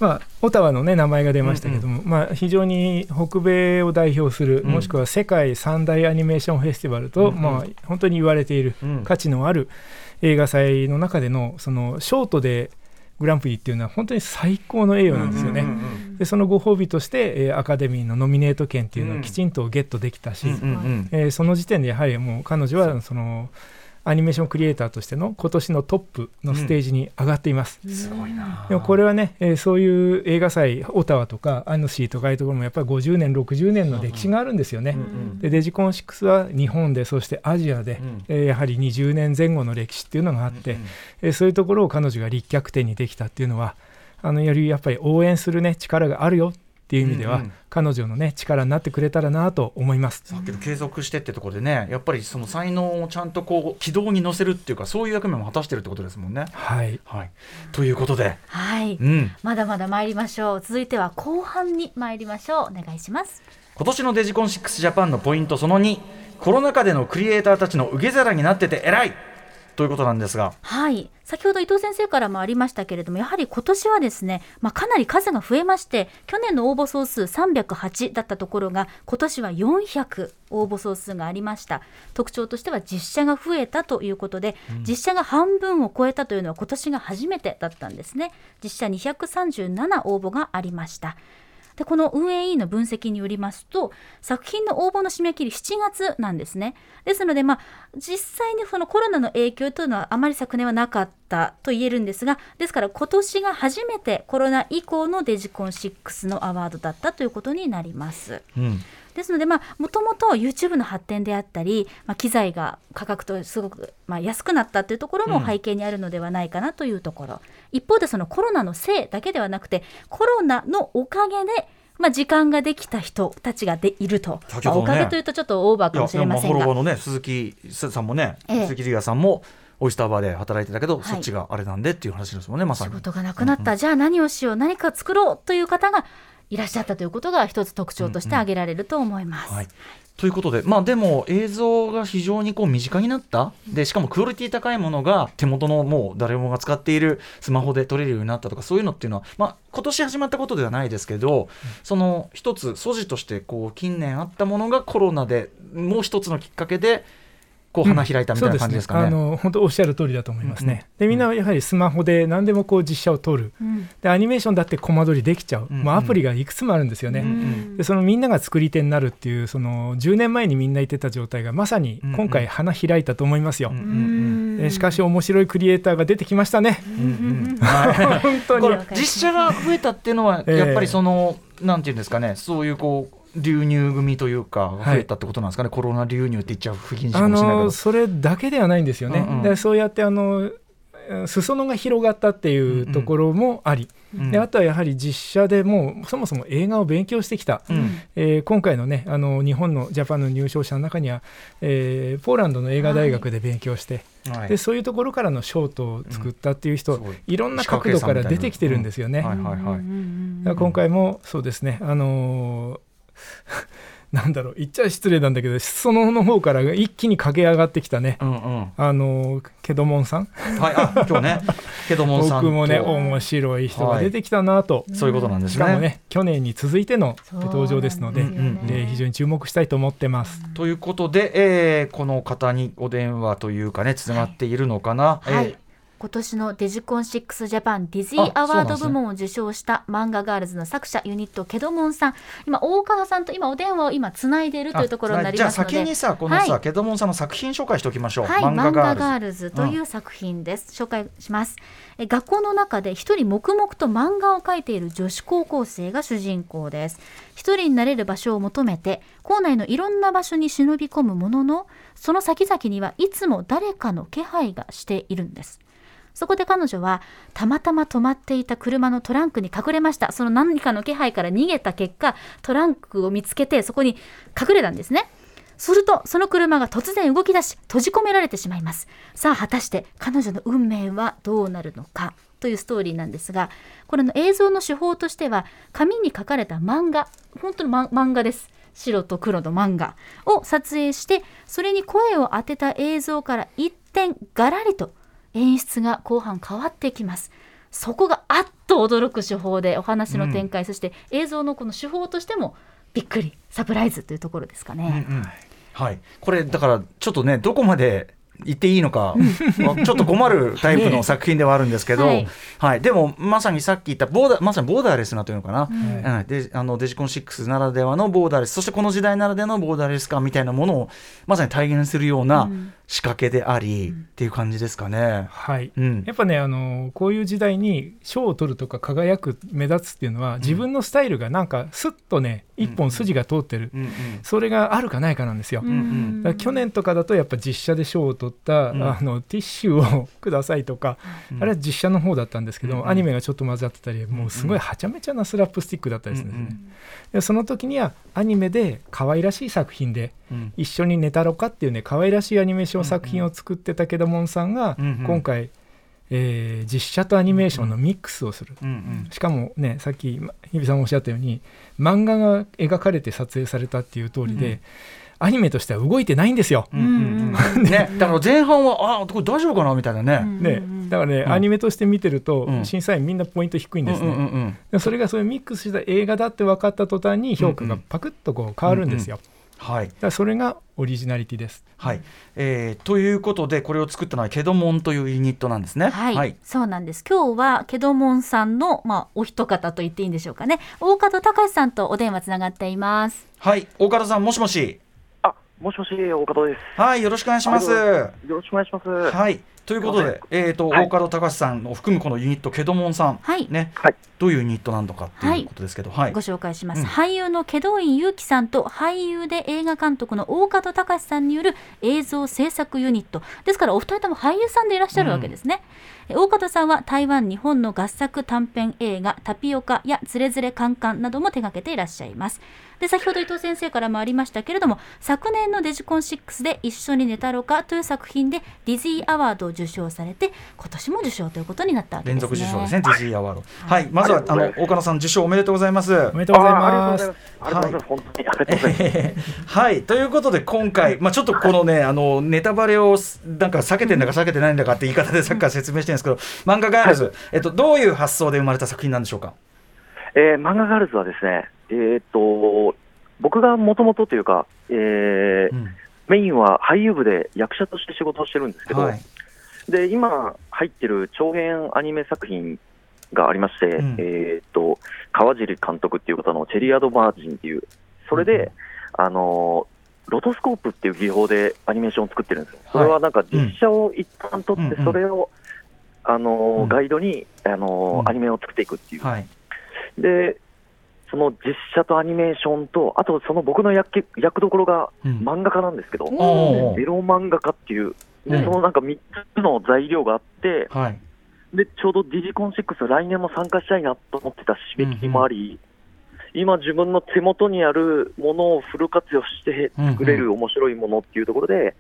まあ、オタワの、ね、名前が出ましたけども、まあ、非常に北米を代表する、うん。もしくは世界三大アニメーションフェスティバルと、うんまあ、本当に言われているうん。価値のある映画祭の中でのそのショートでグランプリっていうのは本当に最高の栄誉なんですよね。うんうんうんでそのご褒美として、えーアカデミーのノミネート権っていうのうんをきちんとゲットできたし、うんうんうんえーその時点でやはりもう彼女はそのアニメーションクリエイターとしての今年のトップのステージに上がっています。すごいな。でもこれはね、えーそういう映画祭オタワとかアヌシーとかああいうところもやっぱり50年60年の歴史があるんですよね。うんうんでデジコン6は日本でそしてアジアで、うん。えーやはり20年前後の歴史っていうのがあって、うんうんえーそういうところを彼女が立脚点にできたっていうのはあのよりやっぱり応援するね力があるよっていう意味では、うんうん。彼女のね力になってくれたらなと思います。さっきの継続してってところでねやっぱりその才能をちゃんとこう軌道に乗せるっていうかそういう役目も果たしてるってことですもんね。はい。はい、ということで、はい、うん、まだまだ参りましょう。続いては後半に参りましょう。お願いします。今年のデジコン6ジャパンのポイントその2コロナ禍でのクリエイターたちの受け皿になってて偉いということなんですが。はい。先ほど伊藤先生からもありましたけれどもやはり今年はですね、まあ、かなり数が増えまして去年の応募総数308だったところが今年は400応募総数がありました。特徴としては実写が増えたということで、実写が半分を超えたというのは今年が初めてだったんですね。実写237応募がありましたでこの運営委員の分析によりますと作品の応募の締め切り7月なんですねですので、まあ、実際にそのコロナの影響というのはあまり昨年はなかったと言えるんですがですから今年が初めてコロナ以降のデジコン6のアワードだったということになります。うんですので、まあ、もともと YouTube の発展であったり、まあ、機材が価格とすごく、まあ、安くなったというところも背景にあるのではないかなというところ、一方でそのコロナのせいだけではなくてコロナのおかげで、まあ、時間ができた人たちがでいると、ね。おかげというとちょっとオーバーかもしれませんが。のね鈴木さんもね、ええ。鈴木里也さんもオイスターバーで働いてたけど、い。そっちがあれなんでっていう話ですもんねまさに。仕事がなくなった、じゃあ何をしよう何か作ろうという方がいらっしゃったということが一つ特徴として挙げられると思います。はい、ということで、まあ、でも映像が非常にこう身近になった。でしかもクオリティ高いものが手元のもう誰もが使っているスマホで撮れるようになったとかそういうのっていうのは、まあ、今年始まったことではないですけど、その一つ素地としてこう近年あったものがコロナでもう一つのきっかけでこう花開いたみたいな感じですかね。そうですねあの本当おっしゃる通りだと思いますね。でみんなやはりスマホで何でもこう実写を撮る。うんでアニメーションだってコマ撮りできちゃう。うんもうアプリがいくつもあるんですよね。うんでそのみんなが作り手になるっていうその10年前にみんな言ってた状態がまさに今回花開いたと思いますよ。うんうんえーしかし面白いクリエイターが出てきましたね。本当にこれ実写が増えたっていうのはええやっぱりその、なんていうんですかねそういうこう流入組というかはい。増えたってことなんですかね、コロナ流入って言っちゃう不謹慎かあもしれないけどの。それだけではないんですよね。うん。うんでそうやってあのえー裾野が広がったっていうところもあり、うん。であとはやはり実写でもうそもそも映画を勉強してきた、うん。えー今回のねあの日本のジャパンの入賞者の中には、えーポーランドの映画大学で勉強して、はい。でそういうところからのショートを作ったっていう人、い。いろんな角度から出てきてるんですよね。はいはいはい。だから今回もそうですね、あのー なんだろう言っちゃ失礼なんだけど裾野の方から一気に駆け上がってきたね、うんうん。あのーケドモンさん。はいあ今日ね ケドモンさんと。僕もね面白い人が出てきたなと、そういうことなんですしかもね。ね去年に続いての登場ですのででねえー非常に注目したいと思ってます。ということで、えーこの方にお電話というかねつながっているのかな。はい、えー今年の DigiCon6ジャパンディズニーアワード部門を受賞した漫画ガールズの作者ユニットケドモンさん。今大川さんと今お電話を今つないでいるというところになりじゃあますので。先にさこのさ、はい。ケドモンさんの作品紹介しておきましょう。はい、漫画ガールズ。ガールズという作品です、紹介します。え学校の中で一人黙々と漫画を描いている女子高校生が主人公です。一人になれる場所を求めて校内のいろんな場所に忍び込むもののその先々にはいつも誰かの気配がしているんですそこで彼女はたまたま止まっていた車のトランクに隠れました。その何かの気配から逃げた結果トランクを見つけてそこに隠れたんですね。するとその車が突然動き出し閉じ込められてしまいます。さあ果たして彼女の運命はどうなるのか？というストーリーなんですがこれの映像の手法としては紙に書かれた漫画本当のま漫画です。白と黒の漫画を撮影してそれに声を当てた映像から一転ガラリと演出が後半変わってきます。そこがあっと驚く手法でお話の展開、そして映像のこの手法としてもびっくりサプライズというところですかね、うんうん。はい、これだからちょっとねどこまで言っていいのか ちょっと困るタイプの作品ではあるんですけど、はい。はい、でもまさにさっき言ったボーダーまさにボーダーレスなというのかな、うん。うん。であのデジコン6ならではのボーダーレスそしてこの時代ならではのボーダーレス感みたいなものをまさに体現するようなうん仕掛けであり、っていう感じですかね。はい。うん。やっぱねあのこういう時代に賞を取るとか輝く目立つっていうのは、自分のスタイルがなんかスッとね一本筋が通ってる、うんうん。それがあるかないかなんですよ。んだから去年とかだとやっぱ実写で賞を取った、うん。あのティッシュをくださいとか、うん。あれは実写の方だったんですけど、うんアニメがちょっと混ざってたりもうすごいはちゃめちゃなスラップスティックだったりするんですね。でその時にはアニメで可愛らしい作品でうん一緒に寝たろかっていうね可愛らしいアニメーション作品を作ってたけどもんさんが今回、えー実写とアニメーションのミックスをする。うんうん。しかもねさっきま日比さんもおっしゃったように漫画が描かれて撮影されたっていう通りで、うんアニメとしては動いてないんですよ。うん ね、だから前半はあこれ大丈夫かなみたいなね。ね、だからね、うん。アニメとして見てると、うん。審査員みんなポイント低いんですね、うんうんうんでそれがそういうミックスした映画だって分かった途端に評価がパクッとこう変わるんですよ、はいだそれがオリジナリティですはいえーということでこれを作ったのはケドモンというユニットなんですね。はい、そうなんです。今日はケドモンさんのまあお一方と言っていいんでしょうかね。大門隆さんとお電話つながっています。はい、大方さんもしもし。あ、もしもし、大門です。はい、よろしくお願いします。よろしくお願いします。はい。ということで、えっ、と、はい。大門隆さんを含むこのユニット、ケドモンさん、はい。ね、はい。どういうユニットなのかっていうことですけど、はい。ご紹介します、うん。俳優の祁答院祐樹さんと俳優で映画監督の大門隆さんによる映像制作ユニット。ですからお二人とも俳優さんでいらっしゃるわけですね、え大門さんは台湾日本の合作短編映画「タピオカ」や「つれづれカンカン」なども手掛けていらっしゃいます。で先ほど伊藤先生からもありましたけれども昨年のデジコン6で「一緒に寝たろか」という作品でディズニーアワードを受賞されて今年も受賞ということになったわけですね。連続受賞ですね、ディズニーアワード。はい、まずは、あの、大門さん受賞おめでとうございます。おめでとうございます。はい、ということで今回、まあ、ちょっとこのね、あのネタバレをすなんか避けてんだか避けてないんだかって言い方でさっきから説明してるんですけど、漫画ガールズ、えっと、どういう発想で生まれた作品なんでしょうか？えー、漫画ガールズはですね、えーっと、僕がもともとというか、えーうん。メインは俳優部で役者として仕事をしてるんですけど、はいで今入ってる長編アニメ作品がありまして、うん。えーっと川尻監督っていう方のチェリーアドバージンっていう、それで、あのーロトスコープっていう技法でアニメーションを作ってるんですよ。それはなんか実写を一旦撮って、うんそれを、あのーうん。ガイドに、あのアニメを作っていくっていう。はい。で、その実写とアニメーションと、あとその僕の役役どころがうん。漫画家なんですけど、おー。エロ漫画家っていう、でうん。そのなんか3つの材料があって、はい。でちょうどディジコン6、来年も参加したいなと思ってた締め切りもあり、今、自分の手元にあるものをフル活用して作れる面白いものっていうところで、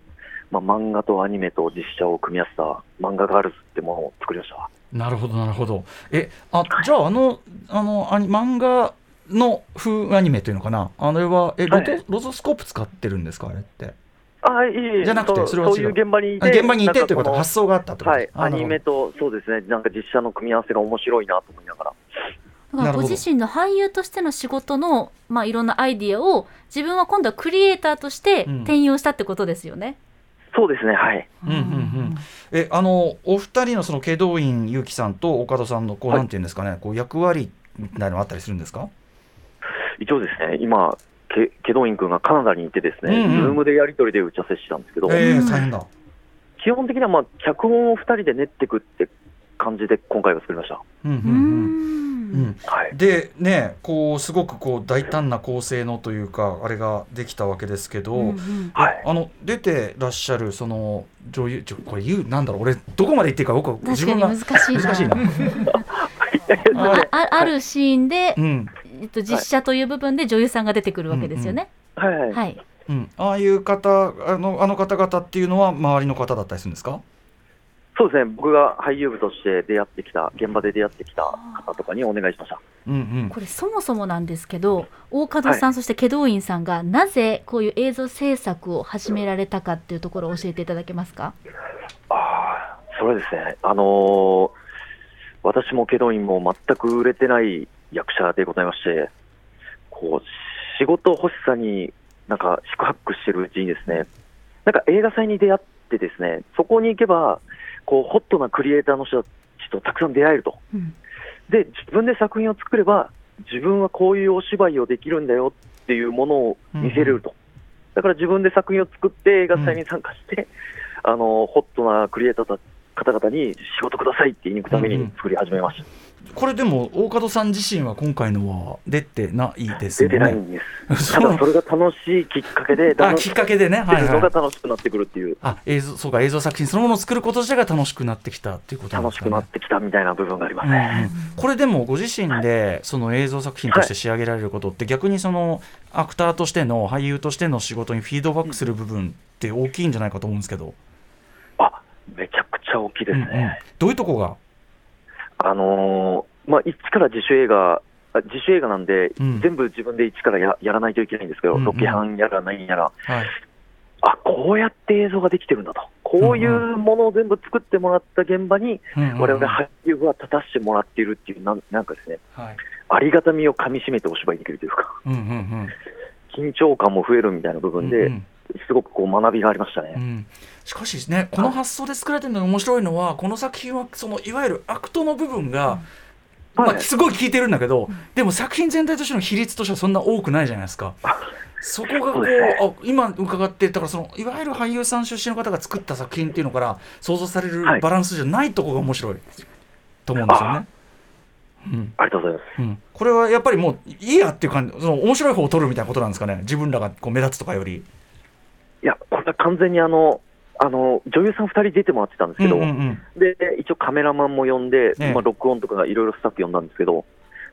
まあ、漫画とアニメと実写を組み合わせた漫画ガールズってものを作りました。なるほどなるほど。えあじゃああのあのアニ漫画の風アニメというのかな？あれはえロト、はい。ロトスコープ使ってるんですか？あれってあいえいえじゃなくてそれは違う。そういう現場にいあて、現場にいてということ発想があったってこと。はい、アニメとそうですね、なんか実写の組み合わせが面白いなと思いながら。だからご自身の俳優としての仕事の、まあ、いろんなアイディアを自分は今度はクリエイターとしてうん。転用したってことですよね。そうですね、はい。うんうんうん。えあのお二人のその祁答院雄貴さんと岡戸さんのこう、はい。なんていうんですかねこう役割みたいなのあったりするんですか？一応ですね、今、ケ、祁答院君がカナダにいてですね、うんうん。 Zoom でやり取りで打ち合わせしてたんですけど、ええうん。大変だ。基本的にはまあ脚本を2人で練っていくって感じで今回は作りました。うんうんううん。うん。んはい、でねこうすごくこう大胆な構成のというかあれができたわけですけど、うんうん。はい、あの出てらっしゃるその女優ちょこれ言うなんだろう俺どこまで言っていいか僕自確か分がに難しいな。難しいな。あああるシーンで、うん。えっと、実写という部分で女優さんが出てくるわけですよね。はい、はい。はい、うん、ああいう方あのあの方々っていうのは周りの方だったりするんですか？そうですね、僕が俳優部として出会ってきた、現場で出会ってきた方とかにお願いしました。うんうん。これそもそもなんですけど大門さん、そして祁答院さんがなぜこういう映像制作を始められたかっていうところを教えていただけますか？ああ、それはですね、あのー私もケドインも全く売れてない役者でございまして、こう、仕事欲しさになんか宿泊してるうちにですね、なんか映画祭に出会ってですね、そこに行けば、こう、ホットなクリエイターの人たちとたくさん出会えると。うんで、自分で作品を作れば、自分はこういうお芝居をできるんだよっていうものを見せれると。だから自分で作品を作って映画祭に参加して、あの、ホットなクリエイターた方々に仕事くださいって言いに行くために作り始めました。これでも大門さん自身は今回のは出てないですよね。出てないんです。ただそれが楽しいきっかけで、あきっかけでね。はいはい。楽しくなってくるっていう、あ映像そうか映像作品そのものを作ること自体が楽しくなってきたっていうことなんですかね。楽しくなってきたみたいな部分がありますうんね。うん。これでもご自身でその映像作品として仕上げられることって逆にそのアクターとしての俳優としての仕事にフィードバックする部分って大きいんじゃないかと思うんですけど、あ、めちゃくちゃ大きいですね。うんうん。どういうとこが？あのーまあ、一から自主映画、あ自主映画なんで、うん。全部自分で一からややらないといけないんですけど、うんうん。ロケハンやら何やら、はい。あこうやって映像ができてるんだと、こういうものを全部作ってもらった現場に、うんうん我々俳優は立たせてもらっているっていう、なんなんかですね、はい。ありがたみをかみしめてお芝居できるというか、うんうん。緊張感も増えるみたいな部分で、うんうんすごくこう学びがありましたね。うん、しかしねこの発想で作られてるのが面白いのはこの作品はそのいわゆるアクトの部分が、まあ、はいすごい効いてるんだけど、でも作品全体としての比率としてはそんな多くないじゃないですか。そこがこうね。あ今伺ってだからそのいわゆる俳優さん出身の方が作った作品っていうのから想像されるはい。バランスじゃないところが面白い。と思うんですよね。うん。ありがとうございます。うん、これはやっぱりもういいやっていう感じその面白い方を取るみたいなことなんですかね。自分らがこう目立つとかより。いや、これは完全にあの、あの女優さん2人出てもらってたんですけど、うんうんうん。で一応カメラマンも呼んで、ええ。まあ、録音とかいろいろスタッフ呼んだんですけど、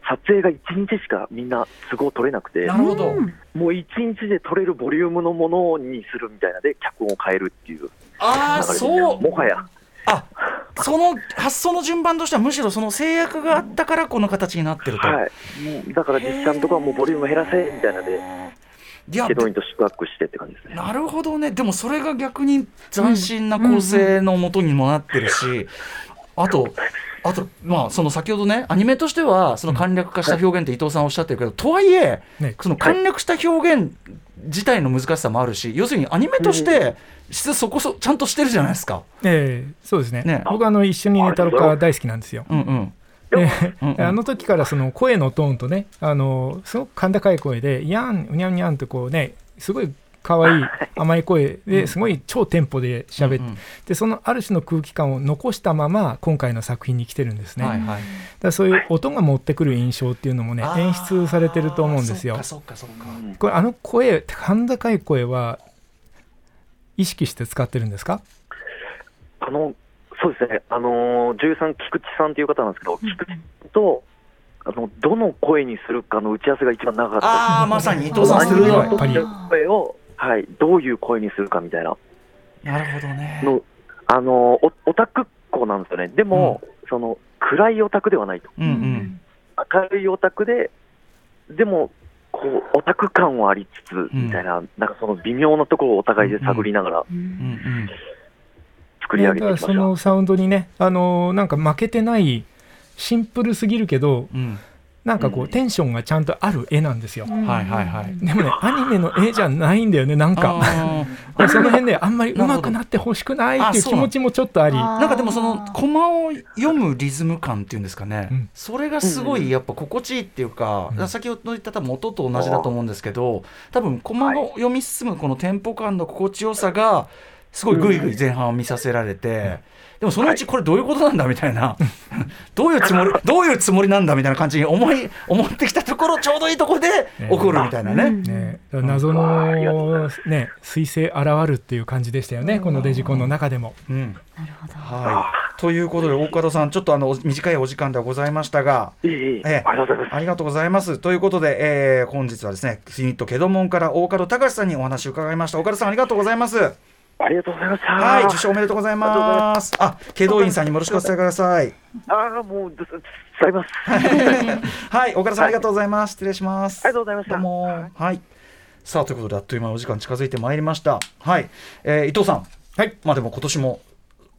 撮影が1日しかみんな都合取れなくて、なるほど。うん。もう1日で撮れるボリュームのものにするみたいなで、脚本を変えるっていうああ流れで、そう。もはや、あその発想の順番としてはむしろその制約があったからこの形になってると。はい、だから実写のとかはもうボリューム減らせみたいなので、いやケドインと宿泊してって感じですね。なるほどね。でもそれが逆に斬新な構成のもとにもなってるし、あとあとまあその先ほどねアニメとしてはその簡略化した表現って伊藤さんおっしゃってるけど、とはいえね。その簡略した表現自体の難しさもあるし要するにアニメとして質そこそちゃんとしてるじゃないですか。ええそうですね。ね。僕あの一緒にネタロカ大好きなんですよ。うんうんあの時からその声のトーンとねあのすごく甲高い声で「やんうにゃんにゃん」ってこうねすごい可愛い甘い声ですごい超テンポで喋って、うんうん。でそのある種の空気感を残したまま今回の作品に来てるんですね、だかはい。はいらそういう音が持ってくる印象っていうのもね演出されてると思うんですよ。そっかそっかそっか。これあの声甲高い声は意識して使ってるんですか？あの、そうですね、あのー、女優さん、菊池さんという方なんですけど、菊池と、あの、どの声にするかの打ち合わせが一番長かった。ああまさに伊藤さんアニメ鋭い。の時の声を、はい、どういう声にするかみたいななるほどね。の、あのー、おオタクっ子なんですよね。でも、その、暗いオタクではないと。うんうん明るいオタクで、でも、こう、オタク感はありつつ、みたいな、なんかその微妙なところをお互いで探りながらうんうん作り上げて。そのサウンドにねあのなんか負けてないシンプルすぎるけどうん。なんかこううん。テンションがちゃんとある絵なんですよ、はいはいはい。でもねアニメの絵じゃないんだよねなんか。あ その辺であんまり上手くなってほしくないっていう気持ちもちょっとあり。ー。なんかでもそのコマを読むリズム感っていうんですかね、うん。それがすごいやっぱ心地いいっていうか、うん。先ほど言った多分音と同じだと思うんですけど多分コマを読み進むこのテンポ感の心地よさがすごいグイグイ前半を見させられて、でもそのうちこれどういうことなんだみたいな、どういうつもり どういうつもりなんだみたいな感じに思い思ってきたところちょうどいいところで起こるみたいなね。ね、謎のね彗星現るっていう感じでしたよねこのデジコンの中でも。うん。なるほど。はい、ということで大方さんちょっとあの短いお時間ではございましたが、いい、いい、ええ。ありがとうございます。ありがとうございます。ということで、えー本日はですね、ユニットケドモンから大門隆さんにお話を伺いました。大門さんありがとうございます。ありがとうございました。はい、受賞おめでとうございます。あ、ケドインさんにもよろしくお伝えください。ああ、もう、ず伝えます。ありがはい、大門さんありがとうございます。失礼します。とうございました。どうも。はい。さあということであっという間にお時間近づいてまいりました。はい、えー伊藤さん。はい。まあでも今年も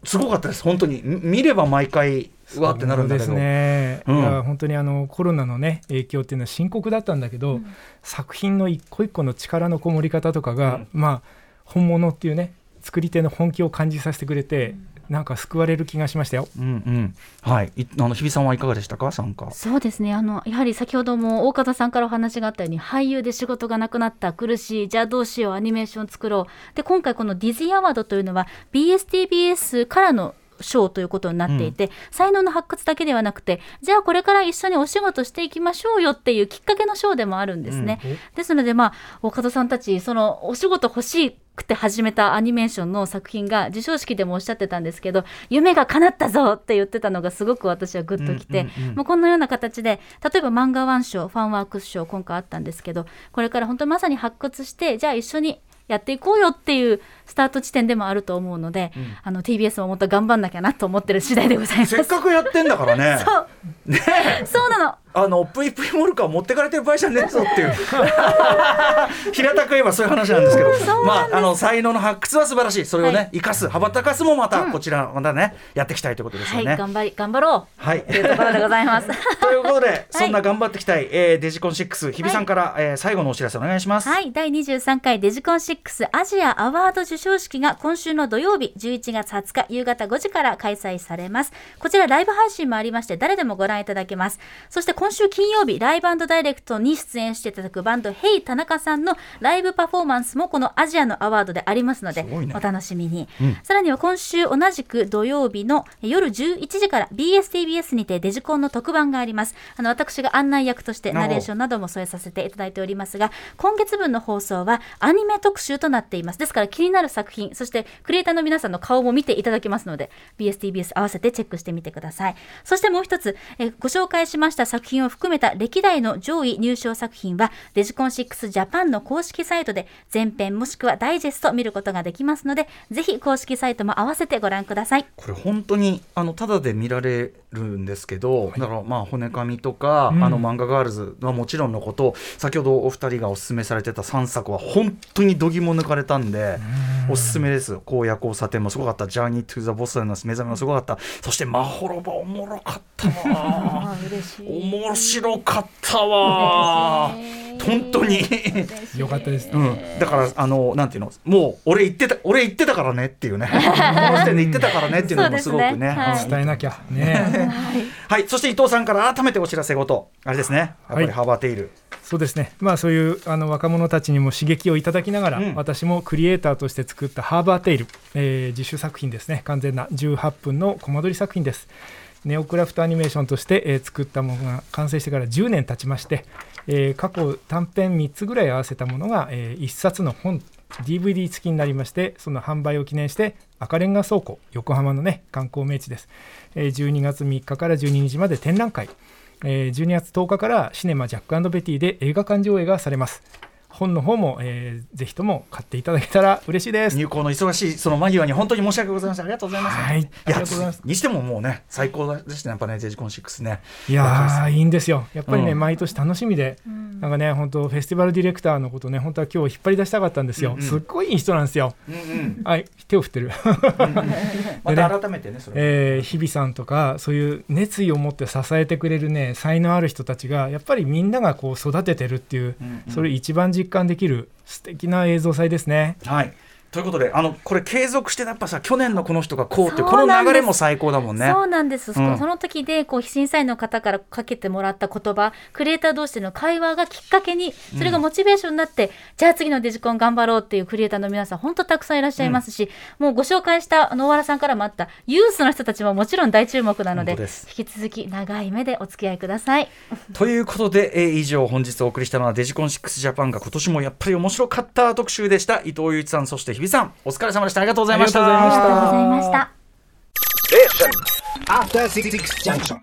すごかったです。本当にみ見れば毎回うわってなるんだけど。そうですね、うんいや本当にあのコロナのね影響っていうのは深刻だったんだけど、作品の一個一個の力のこもり方とかが、まあ本物っていうね作り手の本気を感じさせてくれて、なんか救われる気がしましたよ。うんうん。はい。いあの日比さんはいかがでしたか？参加。そうですねあのやはり先ほども大方さんからお話があったように俳優で仕事がなくなった苦しいじゃあどうしようアニメーション作ろうで今回このディズニーアワードというのは BSTBS からの賞ということになっていて、才能の発掘だけではなくてじゃあこれから一緒にお仕事していきましょうよっていうきっかけの賞でもあるんですね、ですのでまあ大門さんたちそのお仕事欲しくて始めたアニメーションの作品が授賞式でもおっしゃってたんですけど夢が叶ったぞって言ってたのがすごく私はグッときて、うんうんうんもうこのような形で例えば漫画ワン賞ファンワークス賞今回あったんですけどこれから本当にまさに発掘してじゃあ一緒にやっていこうよっていうスタート地点でもあると思うので、あの TBS ももっと頑張んなきゃなと思ってる次第でございます。せっかくやってんだからね。そう。ねそうなの。あのプイプイモルカー持ってかれてる場合じゃねえぞっていう。平たく言えばそういう話なんですけど。まああの才能の発掘は素晴らしい。それをね、はい。生かす羽ばたかすもまたこちらまたねやっていきたいということですはい、よね。頑張り頑張ろはい、うというところでございます。ということで、そんな頑張っていきたい、えーデジコン6日比さんから、えー最後のお知らせお願いします。はい、第23回デジコン6アジアアワード授賞式が今週の土曜日11月20日夕方5時から開催されます。こちらライブ配信もありまして誰でもご覧いただけます。そして今週金曜日ライブダイレクトに出演していただくバンドヘイ田中さんのライブパフォーマンスもこのアジアのアワードでありますので、ねお楽しみに、さらには今週同じく土曜日の夜11時から BSTBS にてデジコンの特番があります。あの私が案内役としてナレーションなども添えさせていただいておりますが、今月分の放送はアニメ特集となっています。ですから気になる作品、そしてクリエイターの皆さんの顔も見ていただけますので、BSTBS 合わせてチェックしてみてください。そしてもう一つ、えーご紹介しました作品を含めた歴代の上位入賞作品は、デジコン6ジャパンの公式サイトで全編もしくはダイジェスト見ることができますので、ぜひ公式サイトも合わせてご覧ください。これ本当にあのただで見られるんですけど、だからまあ骨紙とか、うんあの漫画ガールズはもちろんのこと先ほどお二人がおすすめされてた3作は本当に度肝抜かれたんで、おすすめです。荒野交差点もすごかった。ジャーニー・トゥ・ザ・ボスの目覚めもすごかった。そしてマホロバおもろかったわ。嬉し面白かったわ。と本当に。よかったです、うん、だからあのなんていうの？もう俺言ってた俺言ってたからねっていうね。この時点で言ってたからねっていうのもすごくね。ねはい。うん伝えなきゃね。はい。そして伊藤さんから改めてお知らせごとあれですね。やっぱりハーバーテイル、そうですね。まあそういうあの若者たちにも刺激をいただきながら、うん。私もクリエイターとして作ったハーバーテイル、えー自主作品ですね。完全な18分のコマ撮り作品です。ネオクラフトアニメーションとして、えー作ったものが完成してから10年経ちまして、えー過去短編3つぐらい合わせたものが、え1冊の本 DVD 付きになりましてその販売を記念して赤レンガ倉庫横浜のね観光名地です、えー12月3日から12日まで展覧会12月10日からシネマジャックベティで映画館上映がされます。本の方も、えーぜひとも買っていただけたら嬉しいです。入校の忙しいその間際に本当に申し訳ございません。ありがとうございます、はいありがとうございます。にしてももうね最高でしたねやっぱねデジコン6ね。いやーいいんですよ。やっぱりね、うん。毎年楽しみで、なんかね本当フェスティバルディレクターのことね本当は今日引っ張り出したかったんですよ、うんうん。すっごいいい人なんですよ。うんうん。はい。手を振ってる。また改めてねそれ。えー日比さんとかそういう熱意を持って支えてくれるね才能ある人たちがやっぱりみんながこう育ててるっていう、うんうん。それ一番実感できる素敵な映像祭ですね。はいということであのこれ継続してやっぱさ去年のこの人がこうってこの流れも最高だもんね。そうなんです、そうんその時でこう審査員の方からかけてもらった言葉クリエイター同士での会話がきっかけにそれがモチベーションになって、じゃあ次のデジコン頑張ろうっていうクリエイターの皆さん本当たくさんいらっしゃいますし、もうご紹介した野原さんからもあったユースの人たちももちろん大注目なので引き続き長い目でお付き合いください。ということで、えー以上本日お送りしたのはデジコン6ジャパンが今年もやっぱり面白かった特集でした。伊藤祐一さんそして日比さんお疲れ様でした。ありがとうございました。ありがとうございました.